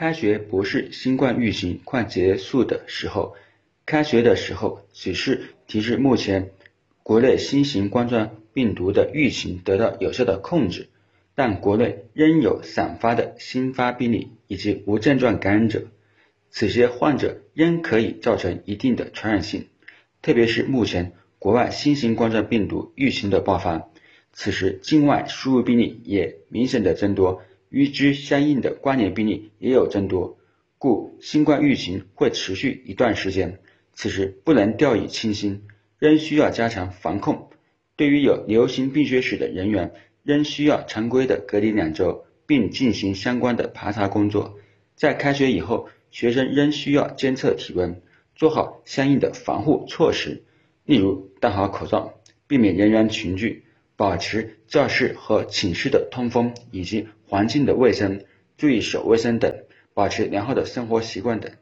开学不是新冠疫情快结束的时候，开学的时候只是提示目前国内新型冠状病毒的疫情得到有效的控制，但国内仍有散发的新发病例以及无症状感染者，此些患者仍可以造成一定的传染性，特别是目前国外新型冠状病毒疫情的爆发，此时境外输入病例也明显的增多。与之相应的关联病例也有增多，故新冠疫情会持续一段时间。此时不能掉以轻心，仍需要加强防控。对于有流行病学史的人员，仍需要常规的隔离两周，并进行相关的排查工作。在开学以后，学生仍需要监测体温，做好相应的防护措施，例如戴好口罩，避免人员群聚。保持教室和寝室的通风以及环境的卫生，注意手卫生等，保持良好的生活习惯等。